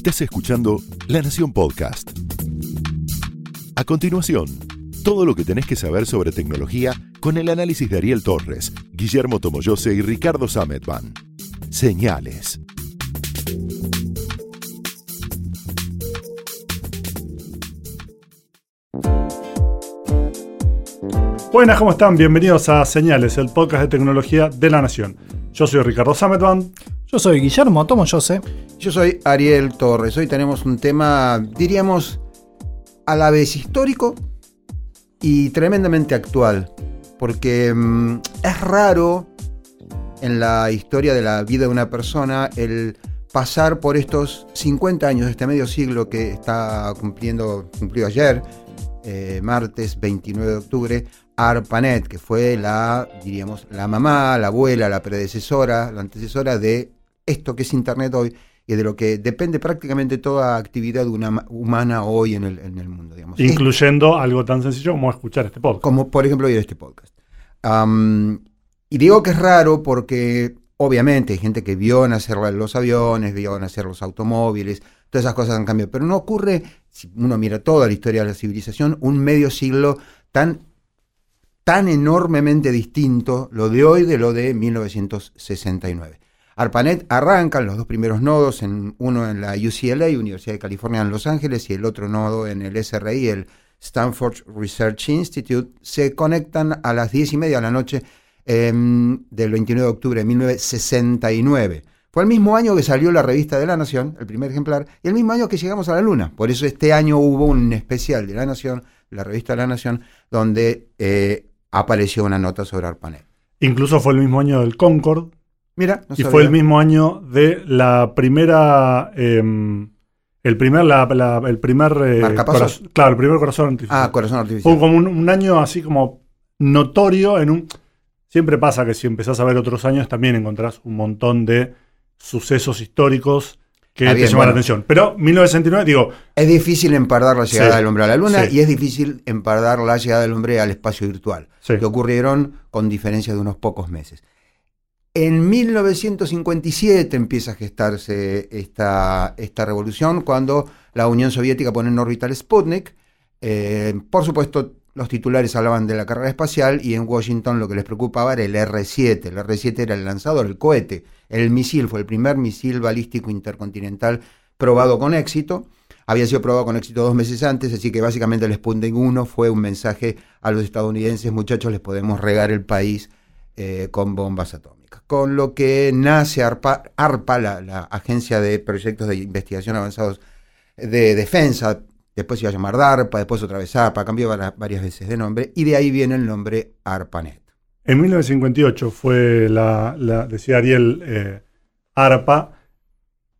Estás escuchando La Nación Podcast. A continuación, todo lo que tenés que saber sobre tecnología con el análisis de Ariel Torres, Guillermo Tomoyose y Ricardo Sametban. Señales. Buenas, ¿cómo están? Bienvenidos a Señales, el podcast de tecnología de la Nación. Yo soy Ricardo Sametban. Yo soy Guillermo Tomoyose. Yo soy Ariel Torres. Hoy tenemos un tema, diríamos, a la vez histórico y tremendamente actual. Porque mm, es raro en la historia de la vida de una persona el pasar por estos 50 años este medio siglo que está cumpliendo, cumplió ayer, eh, martes 29 de octubre, ARPANET, que fue la, diríamos, la mamá, la abuela, la predecesora, la antecesora de esto que es Internet hoy y de lo que depende prácticamente toda actividad humana hoy en el, mundo. Digamos. Incluyendo algo tan sencillo como escuchar este podcast. Como por ejemplo oír este podcast. y digo que es raro porque obviamente hay gente que vio nacer los aviones, vio nacer los automóviles, todas esas cosas han cambiado, pero no ocurre, si uno mira toda la historia de la civilización, un medio siglo tan tan enormemente distinto lo de hoy de lo de 1969. ARPANET arrancan los dos primeros nodos, en, uno en la UCLA, Universidad de California en Los Ángeles, y el otro nodo en el SRI, el Stanford Research Institute, se conectan a las 10 y media de la noche em, del 29 de octubre de 1969. Fue el mismo año que salió la revista de La Nación, el primer ejemplar, y el mismo año que llegamos a la Luna. Por eso este año hubo un especial de La Nación, la revista de La Nación, donde eh, apareció una nota sobre ARPANET. Incluso fue el mismo año del Concord, Mira, y fue el mismo año de la primera. Em, el primer, el primer eh, claro, el primer corazón artificial. Ah, corazón artificial. Fue como un, año así como notorio en un. Siempre pasa que si empezás a ver otros años también encontrás un montón de sucesos históricos que te llaman la atención. Pero 1969, digo. Es difícil empardar la llegada del hombre a la luna y es difícil empardar la llegada del hombre al espacio virtual, que ocurrieron con diferencia de unos pocos meses. En 1957 empieza a gestarse esta, revolución cuando la Unión Soviética pone en órbita el Sputnik. Eh, por supuesto, los titulares hablaban de la carrera espacial y en Washington lo que les preocupaba era el R-7. El R-7 era el lanzador, el cohete. El misil fue el primer misil balístico intercontinental probado con éxito. Había sido probado con éxito dos meses antes, así que básicamente el Sputnik 1 fue un mensaje a los estadounidenses, muchachos, les podemos regar el país eh, con bombas atómicas con lo que nace ARPA, la, Agencia de Proyectos de Investigación Avanzados de Defensa, después se iba a llamar DARPA, después otra vez ARPA, cambió varias veces de nombre, y de ahí viene el nombre ARPANET. En 1958 fue la, decía Ariel, eh, ARPA,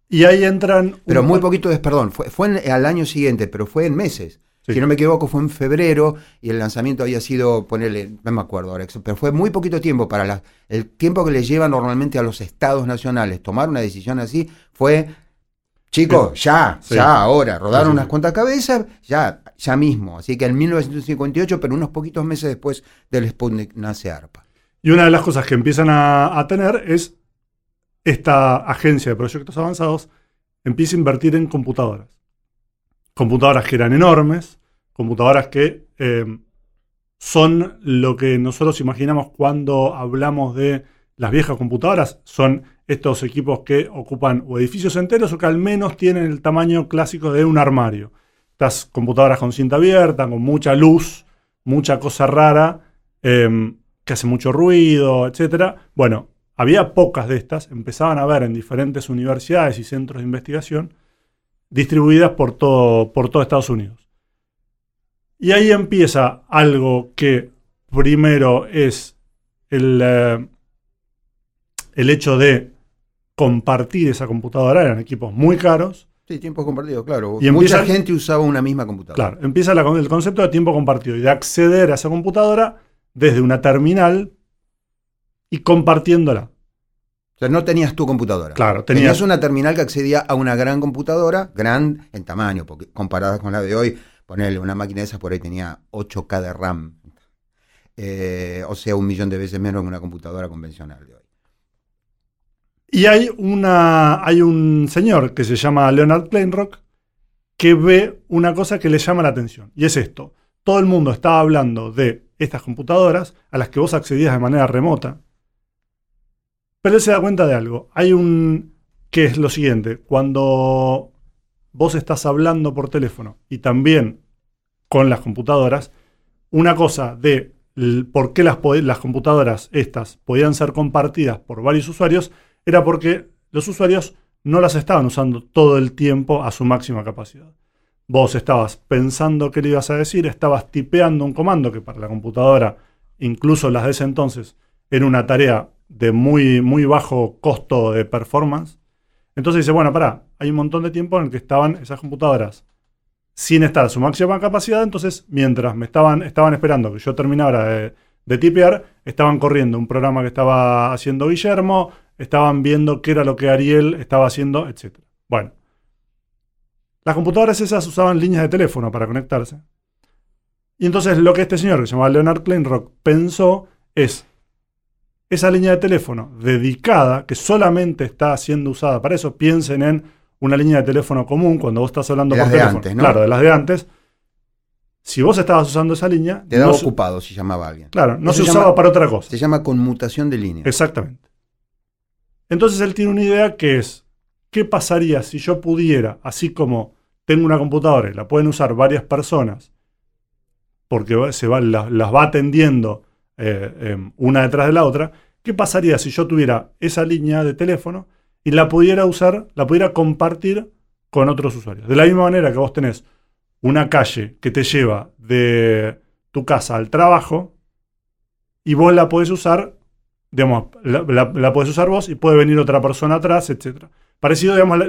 y ahí entran... Pero muy poquito, perdón, fue, fue al año siguiente, pero fue en meses. Si no me equivoco, fue en febrero y el lanzamiento había sido, ponerle, no me acuerdo ahora, pero fue muy poquito tiempo para el tiempo que le lleva normalmente a los estados nacionales tomar una decisión así fue, chicos, ya, ya, ahora, rodaron unas cuantas cabezas, ya, ya mismo. Así que en 1958, pero unos poquitos meses después del Sputnik nace ARPA. Y una de las cosas que empiezan a tener es esta agencia de proyectos avanzados empieza a invertir en computadoras. Computadoras que eran enormes, computadoras que eh, son lo que nosotros imaginamos cuando hablamos de las viejas computadoras. Son estos equipos que ocupan o edificios enteros o que al menos tienen el tamaño clásico de un armario. Estas computadoras con cinta abierta, con mucha luz, mucha cosa rara, em, que hace mucho ruido, etc. Bueno, había pocas de estas, empezaban a ver en diferentes universidades y centros de investigación distribuidas por todo, por todo Estados Unidos. Y ahí empieza algo que primero es el, eh, el hecho de compartir esa computadora, eran equipos muy caros. Sí, tiempo compartido, claro. Y Mucha gente usaba una misma computadora. Claro, empieza el concepto de tiempo compartido y de acceder a esa computadora desde una terminal y compartiéndola. O sea, no tenías tu computadora. Claro, tenías, una terminal que accedía a una gran computadora, gran en tamaño, porque comparada con la de hoy, ponerle una máquina de esas por ahí tenía 8K de RAM. Eh, o sea, un millón de veces menos que una computadora convencional de hoy. Y hay, una, hay un señor que se llama Leonard Kleinrock que ve una cosa que le llama la atención. Y es esto. Todo el mundo estaba hablando de estas computadoras a las que vos accedías de manera remota. Pero él se da cuenta de algo. Hay un... que es lo siguiente. Cuando vos estás hablando por teléfono y también con las computadoras, una cosa de por qué las, computadoras estas podían ser compartidas por varios usuarios era porque los usuarios no las estaban usando todo el tiempo a su máxima capacidad. Vos estabas pensando qué le ibas a decir, estabas tipeando un comando que para la computadora, incluso las de ese entonces, era una tarea de muy, muy bajo costo de performance. Entonces dice, bueno, pará, hay un montón de tiempo en el que estaban esas computadoras sin estar a su máxima capacidad, entonces mientras me estaban, estaban esperando que yo terminara de, de tipear, estaban corriendo un programa que estaba haciendo Guillermo, estaban viendo qué era lo que Ariel estaba haciendo, etc. Bueno, las computadoras esas usaban líneas de teléfono para conectarse. Y entonces lo que este señor, que se llama Leonard Kleinrock, pensó es esa línea de teléfono dedicada, que solamente está siendo usada para eso, piensen en una línea de teléfono común cuando vos estás hablando de por las teléfono. De antes, ¿no? Claro, de las de antes. Si vos estabas usando esa línea. Te daba no ocupado si llamaba alguien. Claro, no se se usaba llama- para otra cosa. Se llama conmutación de línea. Exactamente. Entonces él tiene una idea que es, ¿qué pasaría si yo pudiera, así como tengo una computadora y la pueden usar varias personas, porque se va- la- las va atendiendo eh, em, una detrás de la otra, ¿qué pasaría si yo tuviera esa línea de teléfono y la pudiera usar, la pudiera compartir con otros usuarios? De la misma manera que vos tenés una calle que te lleva de tu casa al trabajo y vos la podés usar digamos, la, la- podés usar vos y puede venir otra persona atrás, etc. Parecido, digamos,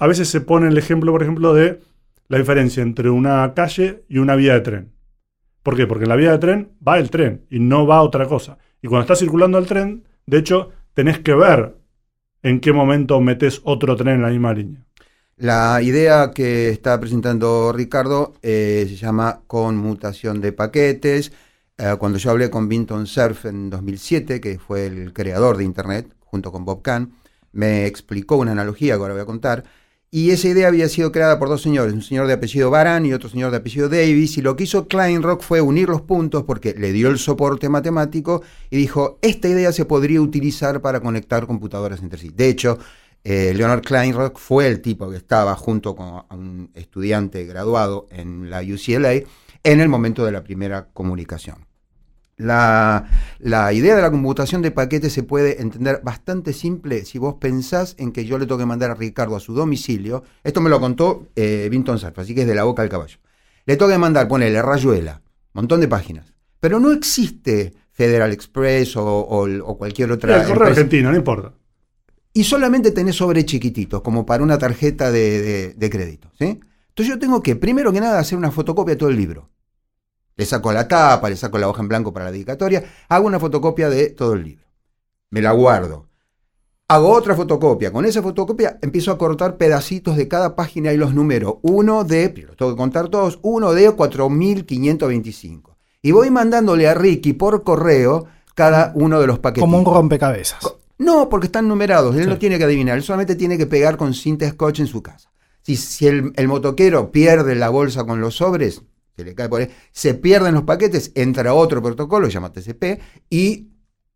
a veces se pone el ejemplo, por ejemplo, de la diferencia entre una calle y una vía de tren. ¿Por qué? Porque en la vía de tren va el tren y no va otra cosa. Y cuando está circulando el tren, de hecho, tenés que ver en qué momento metes otro tren en la misma línea. La idea que está presentando Ricardo eh, se llama conmutación de paquetes. Eh, cuando yo hablé con Vinton Cerf en 2007, que fue el creador de Internet, junto con Bob Kahn, me explicó una analogía que ahora voy a contar. Y esa idea había sido creada por dos señores, un señor de apellido Baran y otro señor de apellido Davis. Y lo que hizo Kleinrock fue unir los puntos porque le dio el soporte matemático y dijo, esta idea se podría utilizar para conectar computadoras entre sí. De hecho, eh, Leonard Kleinrock fue el tipo que estaba junto con un estudiante graduado en la UCLA en el momento de la primera comunicación. La, la idea de la computación de paquetes se puede entender bastante simple si vos pensás en que yo le tengo que mandar a Ricardo a su domicilio. Esto me lo contó eh, Vinton así que es de la boca al caballo. Le tengo que mandar, ponele Rayuela, montón de páginas. Pero no existe Federal Express o, o- o cualquier otra el correo argentino, no importa. Y solamente tenés sobre chiquititos, como para una tarjeta de, de- de crédito. ¿sí? Entonces yo tengo que, primero que nada, hacer una fotocopia de todo el libro. Le saco la tapa, le saco la hoja en blanco para la dedicatoria, hago una fotocopia de todo el libro. Me la guardo. Hago otra fotocopia. Con esa fotocopia empiezo a cortar pedacitos de cada página y los número. Uno de, pero los tengo que contar todos, uno de 4525. Y voy mandándole a Ricky por correo cada uno de los paquetes. Como un rompecabezas. No, porque están numerados. Él Sí. no tiene que adivinar. Él solamente tiene que pegar con cinta scotch en su casa. Si, si el, el motoquero pierde la bolsa con los sobres, se le cae por ahí, se pierden los paquetes, entra otro protocolo, se llama TCP, y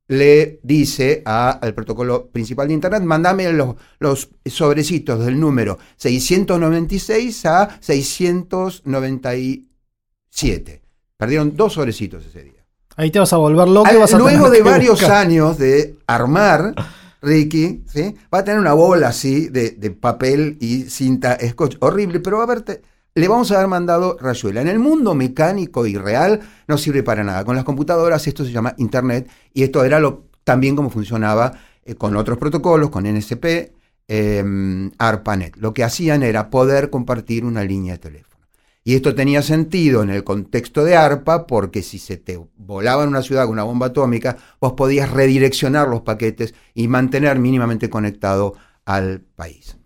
le dice a- al protocolo principal de Internet, mándame los, los sobrecitos del número 696 a 697. Perdieron dos sobrecitos ese día. Ahí te vas a volver loco y Al- vas a Luego de varios buscar. años de armar, Ricky, ¿sí? va a tener una bola así de, de papel y cinta scotch horrible, pero va a verte. Le vamos a haber mandado rayuela. En el mundo mecánico y real no sirve para nada. Con las computadoras esto se llama Internet y esto era lo, también como funcionaba eh, con otros protocolos, con NSP, eh, ARPANET. Lo que hacían era poder compartir una línea de teléfono. Y esto tenía sentido en el contexto de ARPA porque si se te volaba en una ciudad con una bomba atómica, vos podías redireccionar los paquetes y mantener mínimamente conectado al país.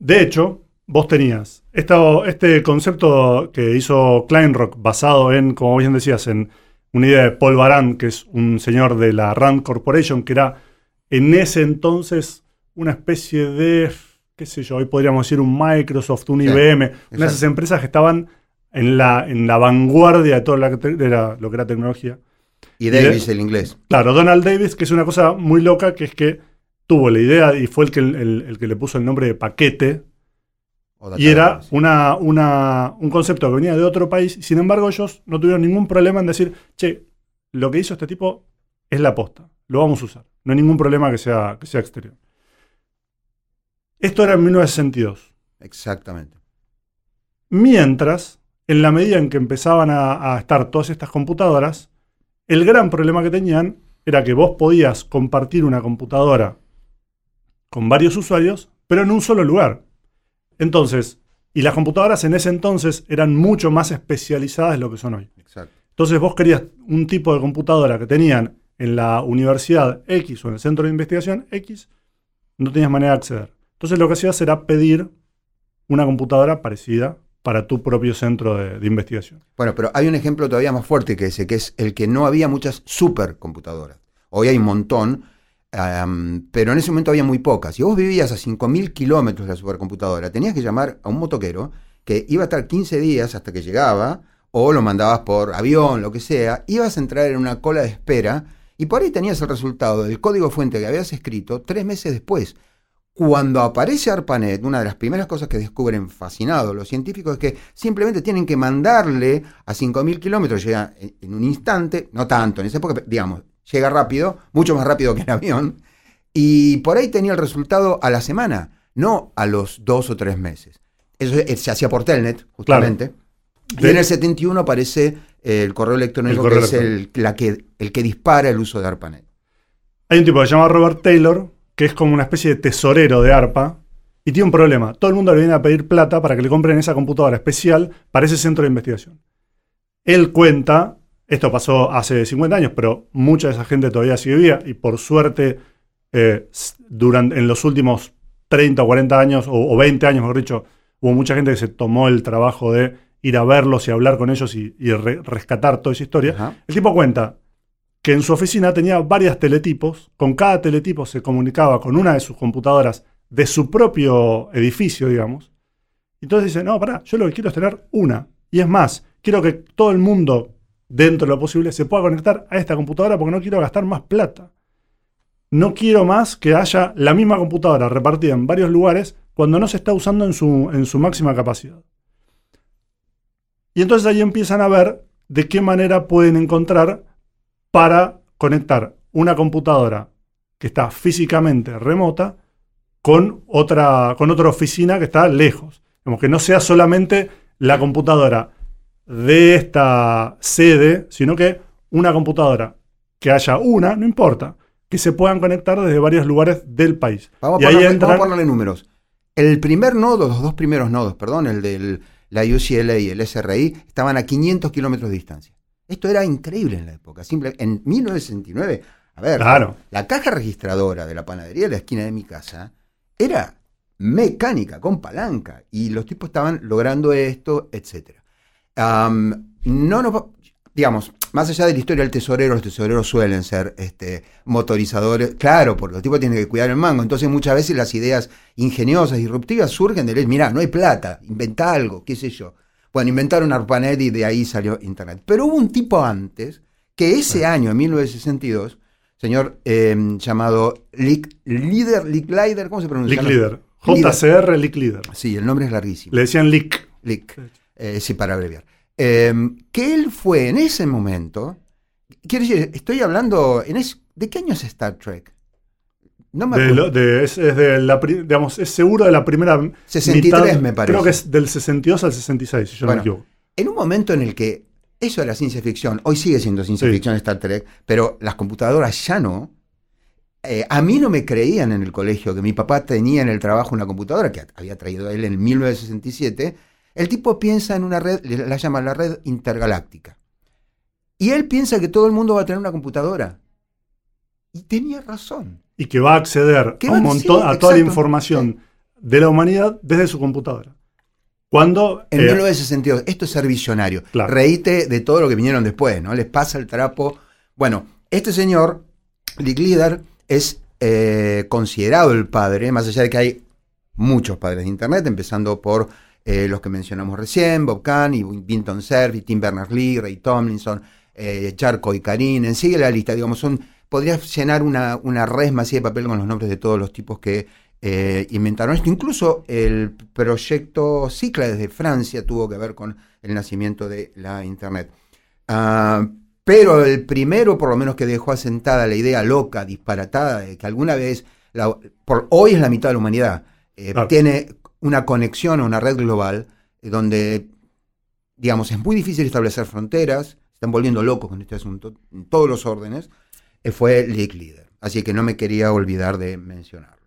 De hecho, vos tenías esto- este concepto que hizo Kleinrock basado en, como bien decías, en una idea de Paul Baran, que es un señor de la Rand Corporation, que era en ese entonces una especie de, qué sé yo, hoy podríamos decir un Microsoft, un IBM, una de esas empresas que estaban en la, en la vanguardia de todo lo que era tecnología. Y Davis, el inglés. Claro, Donald Davis, que es una cosa muy loca, que es que tuvo la idea y fue el que, el, que le puso el nombre de paquete. Y era una, una, un concepto que venía de otro país. Sin embargo, ellos no tuvieron ningún problema en decir, che, lo que hizo este tipo es la posta. Lo vamos a usar. No hay ningún problema que sea, que sea exterior. Esto era en 1962. Exactamente. Mientras, en la medida en que empezaban a estar todas estas computadoras, el gran problema que tenían era que vos podías compartir una computadora con varios usuarios, pero en un solo lugar. Entonces, y las computadoras en ese entonces eran mucho más especializadas de lo que son hoy. Exacto. Entonces vos querías un tipo de computadora que tenían en la universidad X o en el centro de investigación X, no tenías manera de acceder. Entonces lo que hacías era pedir una computadora parecida para tu propio centro de, investigación. Bueno, pero hay un ejemplo todavía más fuerte que ese, que es el que no había muchas supercomputadoras. Hoy hay un montón, pero en ese momento había muy pocas. Si vos vivías a 5.000 kilómetros de la supercomputadora, tenías que llamar a un motoquero que iba a estar 15 días hasta que llegaba, o lo mandabas por avión, lo que sea, ibas a entrar en una cola de espera y por ahí tenías el resultado del código fuente que habías escrito tres meses después. Cuando aparece ARPANET, una de las primeras cosas que descubren fascinados los científicos es que simplemente tienen que mandarle a 5.000 kilómetros, llega en un instante, no tanto, en esa época, digamos, llega rápido, mucho más rápido que el avión, y por ahí tenía el resultado a la semana, no a los dos o tres meses. Eso se hacía por Telnet, justamente. Y en el 71 aparece el correo electrónico que es el, la que, el que dispara el uso de ARPANET. Hay un tipo que se llama Robert Taylor, que es como una especie de tesorero de ARPA, y tiene un problema. Todo el mundo le viene a pedir plata para que le compren esa computadora especial para ese centro de investigación. Él cuenta, esto pasó hace 50 años, pero mucha de esa gente todavía sigue viva, y por suerte, eh, durante, en los últimos 30 o 40 años, o, 20 años, mejor dicho, hubo mucha gente que se tomó el trabajo de ir a verlos y hablar con ellos y, rescatar toda esa historia. El tipo cuenta, que en su oficina tenía varias teletipos, con cada teletipo se comunicaba con una de sus computadoras de su propio edificio, digamos. Entonces dice, no, pará, yo lo que quiero es tener una. Y es más, quiero que todo el mundo, dentro de lo posible, se pueda conectar a esta computadora porque no quiero gastar más plata. No quiero más que haya la misma computadora repartida en varios lugares cuando no se está usando en su, en su máxima capacidad. Y entonces ahí empiezan a ver de qué manera pueden encontrar para conectar una computadora que está físicamente remota con otra, con otra oficina que está lejos. Como que no sea solamente la computadora de esta sede, sino que una computadora que haya una, no importa, que se puedan conectar desde varios lugares del país. Vamos, a, ponerle, vamos a ponerle números. El primer nodo, los dos primeros nodos, perdón, el de la UCLA y el SRI, estaban a 500 kilómetros de distancia. Esto era increíble en la época. Simple, en 1969, a ver, la caja registradora de la panadería de la esquina de mi casa era mecánica, con palanca, y los tipos estaban logrando esto, etc. no nos, digamos, más allá de la historia del tesorero, los tesoreros suelen ser este, motorizadores, claro, porque los tipos tienen que cuidar el mango, entonces muchas veces las ideas ingeniosas, disruptivas, surgen de él, mirá, no hay plata, inventa algo, qué sé yo. Bueno, inventaron ARPANET y de ahí salió Internet. Pero hubo un tipo antes, que ese año, en 1962, señor em, llamado Lick Leader, Lick Leader, ¿cómo se pronuncia? Lick Leader. JCR Lick Leader. Sí, el nombre es larguísimo. Le decían Lick. Lick. Eh, sí, para abreviar. Em, que él fue en ese momento. Quiero decir, estoy hablando. En ¿De qué año es Star Trek? No me es, de la, digamos, es seguro de la primera 63 me parece. Creo que es del 62 al 66, si yo no me equivoco. En un momento en el que eso era ciencia ficción, hoy sigue siendo ciencia ficción Star Trek, pero las computadoras ya no. Eh, a mí no me creían en el colegio que mi papá tenía en el trabajo una computadora que había traído él en 1967. El tipo piensa en una red, la llama la red intergaláctica. Y él piensa que todo el mundo va a tener una computadora. Y tenía razón y que va a acceder a, un montón, a toda la información de la humanidad desde su computadora. Cuando, en 1962, eh, esto es ser visionario. Reíte de todo lo que vinieron después, ¿no? Les pasa el trapo. Bueno, este señor, Lick Leader, es eh, considerado el padre, más allá de que hay muchos padres de Internet, empezando por eh, los que mencionamos recién, Bob Kahn y Vinton Cerf, Tim Berners-Lee, Ray Tomlinson, eh, Charco y Karin, sigue la lista, digamos, son, podrías llenar una, una resma así de papel con los nombres de todos los tipos que eh, inventaron esto. Incluso el proyecto Cicla desde Francia tuvo que ver con el nacimiento de la Internet. Ah, pero el primero, por lo menos, que dejó asentada la idea loca, disparatada, de que alguna vez, por, hoy es la mitad de la humanidad, eh, tiene una conexión a una red global eh, donde, digamos, es muy difícil establecer fronteras, están volviendo locos con este asunto, en todos los órdenes, fue League Leader. Así que no me quería olvidar de mencionar.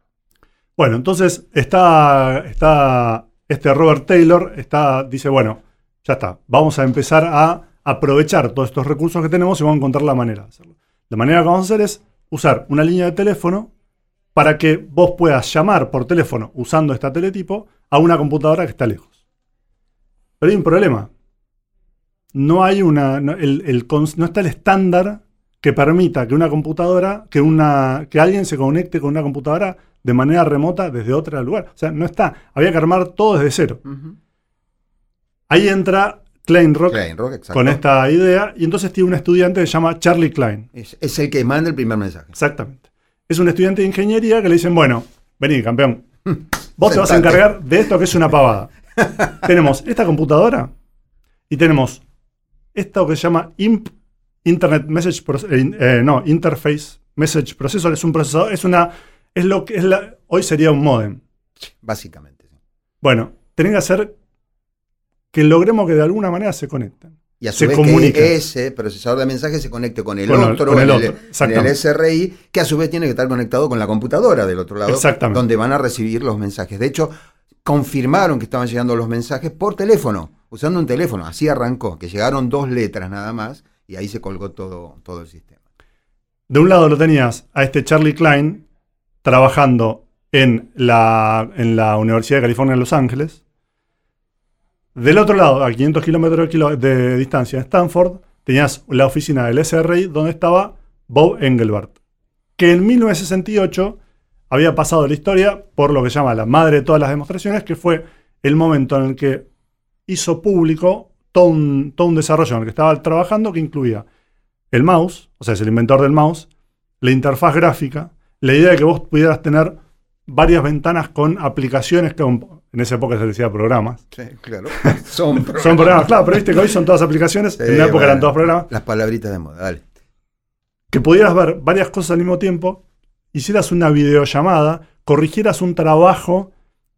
Bueno, entonces está, está este Robert Taylor, está, dice, bueno, ya está, vamos a empezar a aprovechar todos estos recursos que tenemos y vamos a encontrar la manera de hacerlo. La manera que vamos a hacer es usar una línea de teléfono para que vos puedas llamar por teléfono usando esta teletipo a una computadora que está lejos. Pero hay un problema. No hay una. No, no está el estándar que permita que una computadora, que, una, que alguien se conecte con una computadora de manera remota desde otro lugar. O sea, no está. Había que armar todo desde cero. Ahí entra Klein Rock, con esta idea y entonces tiene un estudiante que se llama Charlie Klein. Es, el que manda el primer mensaje. Exactamente. Es un estudiante de ingeniería que le dicen, bueno, vení, campeón. Vos te vas a encargar de esto que es una pavada. tenemos esta computadora y tenemos esto que se llama IMP, Internet Message eh, eh, no, Interface Message Processor, es un procesador, es una es lo que es la, hoy sería un modem. Básicamente. Bueno, tenés que hacer que logremos que de alguna manera se conecten. Y a su vez que ese procesador de mensajes se conecte con el otro, con el, otro. el, SRI, que a su vez tiene que estar conectado con la computadora del otro lado, donde van a recibir los mensajes. De hecho, confirmaron que estaban llegando los mensajes por teléfono, usando un teléfono. Así arrancó, que llegaron dos letras nada más, y ahí se colgó todo, todo el sistema. De un lado lo tenías a este Charlie Klein, trabajando en la, en la Universidad de California en Los Ángeles. Del otro lado, a 500 kilómetros de, distancia, en Stanford, tenías la oficina del SRI donde estaba Bob Engelbart, que en 1968 había pasado la historia por lo que llama la madre de todas las demostraciones, que fue el momento en el que hizo público todo un desarrollo en el que estaba trabajando que incluía el mouse, o sea, es el inventor del mouse, la interfaz gráfica, la idea de que vos pudieras tener varias ventanas con aplicaciones que en esa época se decía programas. Sí, claro. Son programas. son programas, claro, pero viste que hoy son todas aplicaciones. en una época eran todos programas. Las palabritas de moda, dale. Que pudieras ver varias cosas al mismo tiempo, hicieras una videollamada, corrigieras un trabajo,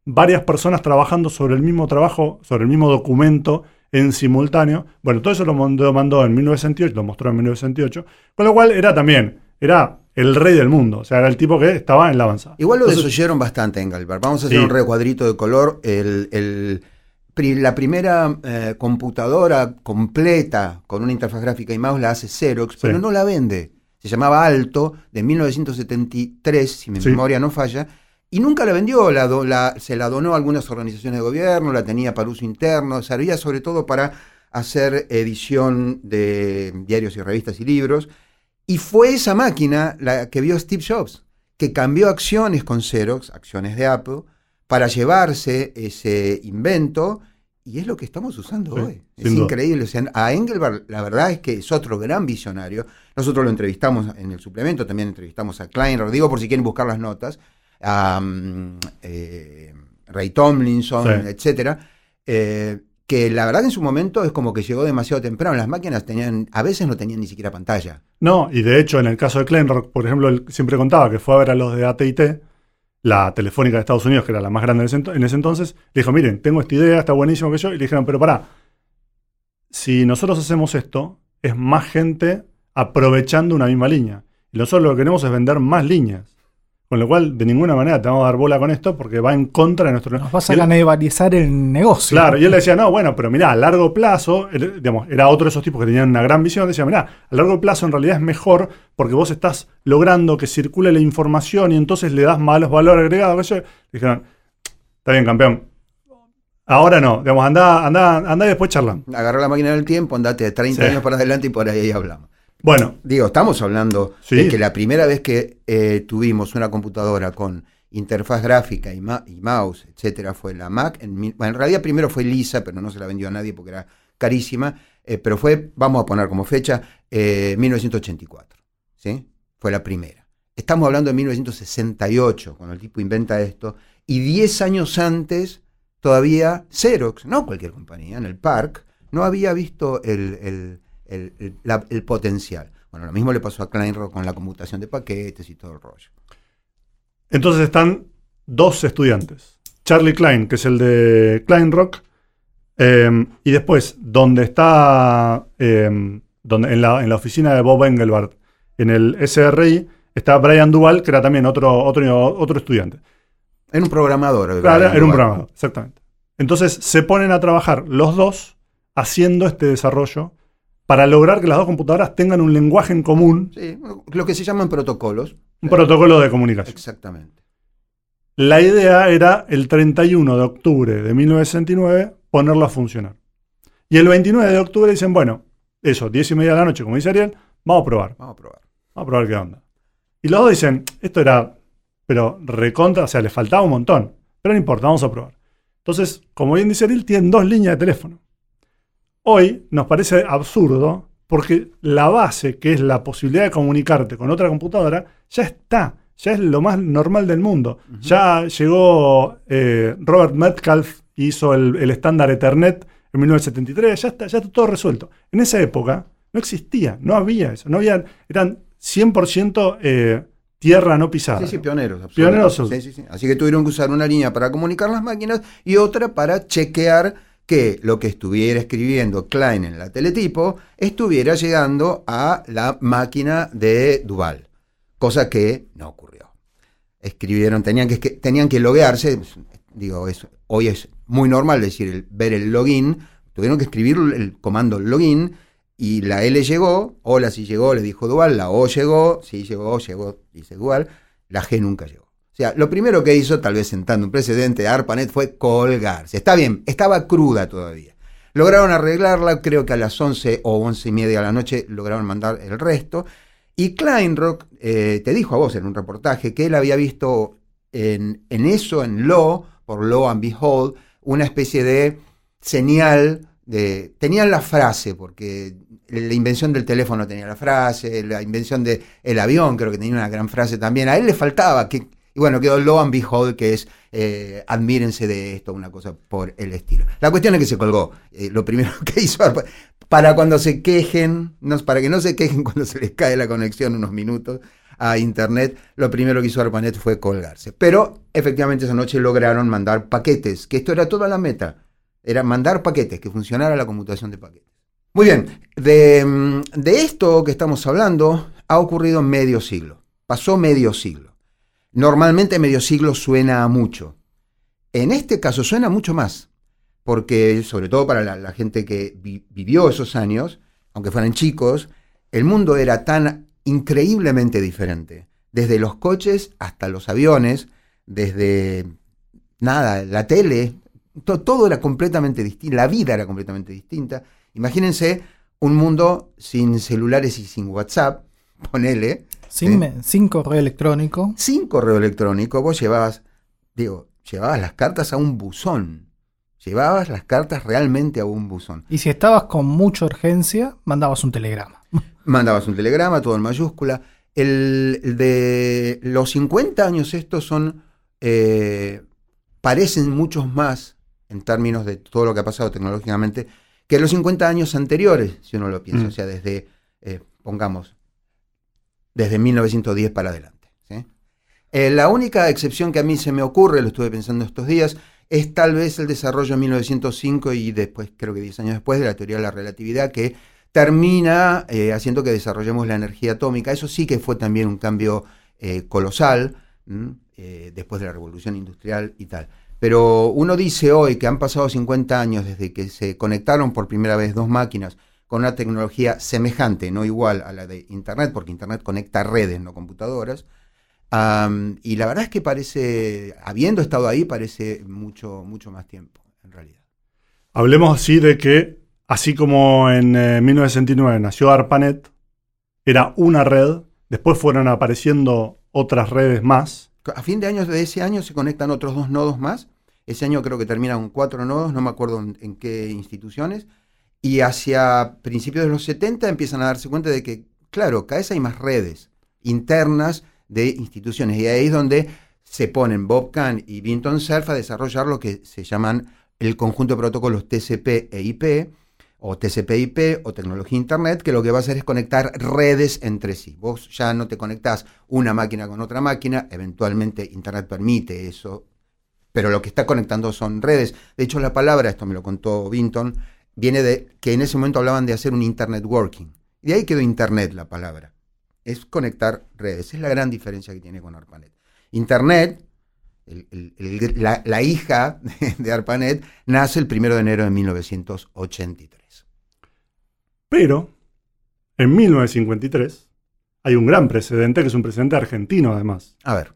varias personas trabajando sobre el mismo trabajo, sobre el mismo documento en simultáneo. Bueno, todo eso lo mandó en 1968, lo mostró en 1968, con lo cual era también, era el rey del mundo. O sea, era el tipo que estaba en la avanzada. Igual lo desoyeron bastante en Galvar. Vamos a hacer un recuadrito de color. El, la primera eh, computadora completa con una interfaz gráfica y mouse la hace Xerox, pero no la vende. Se llamaba Alto, de 1973, si mi memoria no falla, y nunca la vendió. La, se la donó a algunas organizaciones de gobierno, la tenía para uso interno, servía sobre todo para hacer edición de diarios y revistas y libros y fue esa máquina la que vio Steve Jobs, que cambió acciones con Xerox, acciones de Apple, para llevarse ese invento. Y es lo que estamos usando hoy. Es increíble. a Engelbart, la verdad es que es otro gran visionario. Nosotros lo entrevistamos en el suplemento, también entrevistamos a Klein, digo por si quieren buscar las notas, a mm, eh, Ray Tomlinson, etcétera. Eh, que la verdad en su momento es como que llegó demasiado temprano. Las máquinas tenían, a veces no tenían ni siquiera pantalla. No, y de hecho en el caso de Kleinrock, por ejemplo, él siempre contaba que fue a ver a los de AT&T, la telefónica de Estados Unidos, que era la más grande en ese entonces, le dijo, miren, tengo esta idea, está buenísimo que yo, y le dijeron, pero pará, si nosotros hacemos esto, es más gente aprovechando una misma línea. Y nosotros lo que queremos es vender más líneas. Con lo cual, de ninguna manera te vamos a dar bola con esto porque va en contra de nuestro negocio. Nos vas a canibalizar el negocio. Claro, y él decía, no, bueno, pero mirá, a largo plazo, digamos, era otro de esos tipos que tenían una gran visión, decía, mirá, a largo plazo en realidad es mejor porque vos estás logrando que circule la información y entonces le das malos valores agregados. Dijeron, está bien, campeón. Ahora no, digamos, anda, anda, anda y después charlan. Agarra la máquina del tiempo, andate 30 años para adelante y por ahí hablamos. Bueno. Digo, estamos hablando de que la primera vez que eh, tuvimos una computadora con interfaz gráfica y, mouse, etcétera, fue la Mac. En, bueno, en realidad primero fue Lisa, pero no se la vendió a nadie porque era carísima. Eh, pero fue, vamos a poner como fecha, 1984. Eh, ¿sí? Fue la primera. Estamos hablando de 1968, cuando el tipo inventa esto. Y 10 años antes, todavía Xerox, no cualquier compañía, en el Park, no había visto el, el potencial. Bueno, lo mismo le pasó a Kleinrock con la computación de paquetes y todo el rollo. Entonces están dos estudiantes. Charlie Klein, que es el de Kleinrock, em, y después, donde está, em, donde, en, la, oficina de Bob Engelbart, en el SRI, está Brian Duval, que era también otro, otro, otro estudiante. Era un programador. Claro, era un programador, exactamente. Entonces se ponen a trabajar los dos haciendo este desarrollo para lograr que las dos computadoras tengan un lenguaje en común. Sí, lo que se llaman protocolos. Un protocolo de comunicación. Exactamente. La idea era el 31 de octubre de 1969 ponerlo a funcionar. Y el 29 de octubre dicen, bueno, eso, 10 y media de la noche, como dice Ariel, vamos a probar. Vamos a probar. Vamos a probar qué onda. Y los dos dicen, esto era, pero recontra, o sea, le faltaba un montón. Pero no importa, vamos a probar. Entonces, como bien dice Ariel, tienen dos líneas de teléfono. Hoy nos parece absurdo porque la base, que es la posibilidad de comunicarte con otra computadora, ya está. Ya es lo más normal del mundo. Ya llegó eh, Robert Metcalf, hizo el, estándar Ethernet en 1973, ya está, ya está todo resuelto. En esa época no existía, no había eso. No había, eran 100% eh, tierra no pisada. Sí, sí, pioneros. Pioneros. Así que tuvieron que usar una línea para comunicar las máquinas y otra para chequear que lo que estuviera escribiendo Klein en la teletipo estuviera llegando a la máquina de Duval, cosa que no ocurrió. Escribieron, tenían que, tenían que loguearse, digo, hoy es muy normal decir ver el login, tuvieron que escribir el comando login y la L llegó, hola si llegó, le dijo Duval, la O llegó, sí llegó, llegó, dice Duval, la G nunca llegó sea, lo primero que hizo, tal vez sentando un precedente de ARPANET, fue colgarse. Está bien, estaba cruda todavía. Lograron arreglarla, creo que a las 11 o 11 y media de la noche lograron mandar el resto. Y Kleinrock eh, te dijo a vos en un reportaje que él había visto en, en eso, en Law, por Law and Behold, una especie de señal de... Tenían la frase, porque la invención del teléfono tenía la frase, la invención del avión creo que tenía una gran frase también. A él le faltaba que y bueno, quedó Lo and Behold, que es eh, admírense de esto, una cosa por el estilo. La cuestión es que se colgó. Eh, lo primero que hizo, para cuando se quejen, no, para que no se quejen cuando se les cae la conexión unos minutos a internet, lo primero que hizo ARPANET fue colgarse. Pero efectivamente esa noche lograron mandar paquetes, que esto era toda la meta. Era mandar paquetes, que funcionara la conmutación de paquetes. Muy bien, de, mm, de esto que estamos hablando ha ocurrido medio siglo. Pasó medio siglo. Normalmente medio siglo suena mucho. En este caso suena mucho más, porque sobre todo para la, gente que vivió esos años, aunque fueran chicos, el mundo era tan increíblemente diferente. Desde los coches hasta los aviones, desde nada, la tele, todo era completamente distinto, la vida era completamente distinta. Imagínense un mundo sin celulares y sin WhatsApp, ponele, sin, correo electrónico. Sin correo electrónico, vos llevabas, digo, llevabas las cartas a un buzón. Llevabas las cartas realmente a un buzón. Y si estabas con mucha urgencia, mandabas un telegrama. Mandabas un telegrama, todo en mayúscula. El, de los 50 años estos son, eh, parecen muchos más en términos de todo lo que ha pasado tecnológicamente que los 50 años anteriores, si uno lo piensa. Mm. O sea, desde, eh, pongamos, desde 1910 para adelante. Eh, la única excepción que a mí se me ocurre, lo estuve pensando estos días, es tal vez el desarrollo en 1905 y después, creo que 10 años después, de la teoría de la relatividad, que termina eh, haciendo que desarrollemos la energía atómica. Eso sí que fue también un cambio eh, colosal después de la revolución industrial y tal. Pero uno dice hoy que han pasado 50 años desde que se conectaron por primera vez dos máquinas con una tecnología semejante, no igual a la de Internet, porque Internet conecta redes, no computadoras. y la verdad es que parece, habiendo estado ahí, parece mucho, mucho más tiempo, en realidad. Hablemos así de que, así como en 1969 eh, nació ARPANET, era una red, después fueron apareciendo otras redes más. A fin de año de ese año se conectan otros dos nodos más. Ese año creo que termina con cuatro nodos, no me acuerdo en, qué instituciones. Y hacia principios de los 70 empiezan a darse cuenta de que, claro, cada vez hay más redes internas de instituciones. Y ahí es donde se ponen Bob Kahn y Vinton Cerf a desarrollar lo que se llaman el conjunto de protocolos TCP e IP, o TCP/IP o tecnología Internet, que lo que va a hacer es conectar redes entre sí. Vos ya no te conectás una máquina con otra máquina, eventualmente Internet permite eso, pero lo que está conectando son redes. De hecho, la palabra, esto me lo contó Vinton, viene de que en ese momento hablaban de hacer un Internet working. Y de ahí quedó Internet la palabra. Es conectar redes. Es la gran diferencia que tiene con ARPANET. Internet, la, la, hija de ARPANET, nace el 1 de enero de 1983. Pero, en 1953, hay un gran precedente, que es un precedente argentino además. A ver.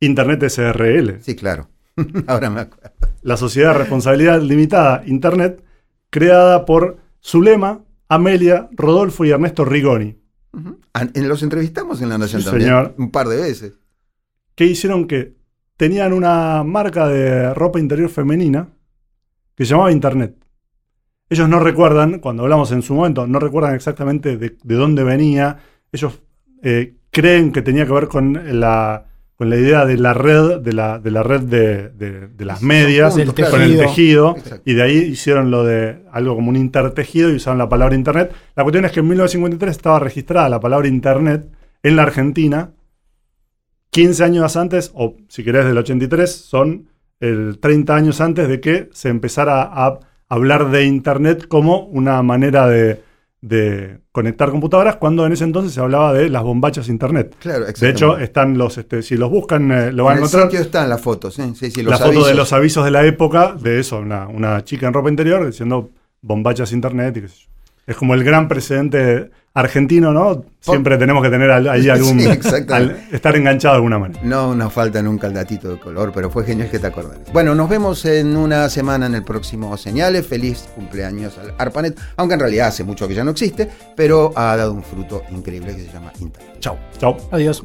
Internet SRL. Sí, claro. Ahora me acuerdo. La Sociedad de Responsabilidad Limitada Internet, creada por Zulema, Amelia, Rodolfo y Ernesto Rigoni. Los entrevistamos en la Nación también. Señor. Un par de veces. Que hicieron que tenían una marca de ropa interior femenina que se llamaba Internet. Ellos no recuerdan, cuando hablamos en su momento, no recuerdan exactamente de, dónde venía. Ellos eh, creen que tenía que ver con la, con la idea de la red, de la, de la red de, las medias, con el tejido, y de ahí hicieron lo de algo como un intertejido y usaron la palabra internet. La cuestión es que en 1953 estaba registrada la palabra internet en la Argentina. 15 años antes, o si querés del 83, son el 30 años antes de que se empezara a hablar de Internet como una manera de, conectar computadoras cuando en ese entonces se hablaba de las bombachas internet. Claro, de hecho, están los, este, si los buscan, eh, lo van a encontrar. En el están las fotos, ¿eh? sí, sí, los La foto de los avisos de la época, de eso, una, una chica en ropa interior diciendo bombachas internet y qué sé yo. Es como el gran precedente argentino, ¿no? Siempre tenemos que tener ahí algún. estar enganchado de alguna manera. No nos falta nunca el datito de color, pero fue genial que te acordaras. Bueno, nos vemos en una semana en el próximo Señales. Feliz cumpleaños al ARPANET, aunque en realidad hace mucho que ya no existe, pero ha dado un fruto increíble que se llama Internet. Chao. Chao. Adiós.